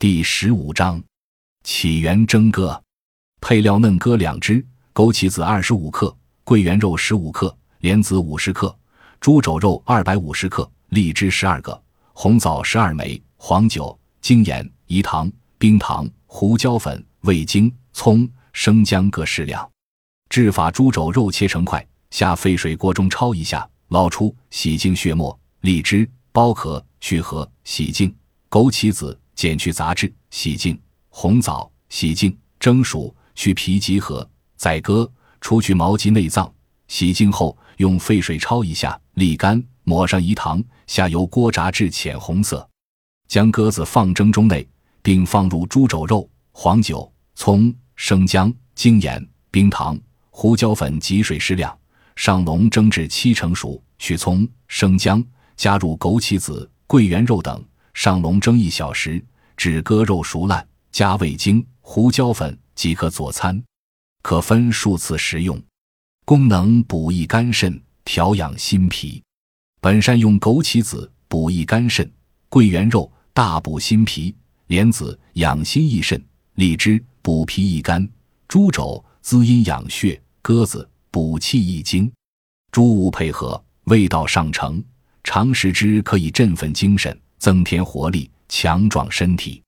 第十五章起源蒸鸽。配料：嫩鸽两只，枸杞子二十五克，桂圆肉十五克，莲子五十克，猪肘肉二百五十克，荔枝十二个，红枣十二枚，黄酒、精盐、饴糖、冰糖、胡椒粉、味精、葱、生姜各适量。制法：猪肘肉切成块，下沸水锅中焯一下，捞出，洗净血沫；荔枝剥壳去核，洗净；枸杞子。剪去杂质，洗净；红枣洗净，蒸熟，去皮及核，宰割，除去毛及内脏。洗净后，用沸水焯一下，沥干，抹上饴糖，下油锅炸至浅红色。将鸽子放蒸中内，并放入猪肘肉、黄酒、葱、生姜、精盐、冰糖、胡椒粉及水适量，上笼蒸至七成熟。去葱、生姜，加入枸杞子、桂圆肉等，上笼蒸一小时。至鸽肉熟烂，加味精、胡椒粉即可佐餐，可分数次食用。功能补益肝肾，调养心脾。本善用枸杞子补益肝肾，桂圆肉大补心脾，莲子养心益肾，荔枝补脾益肝，猪肘滋阴养血，鸽子补气益精。诸物配合，味道上乘，常食之可以振奋精神，增添活力。强壮身体。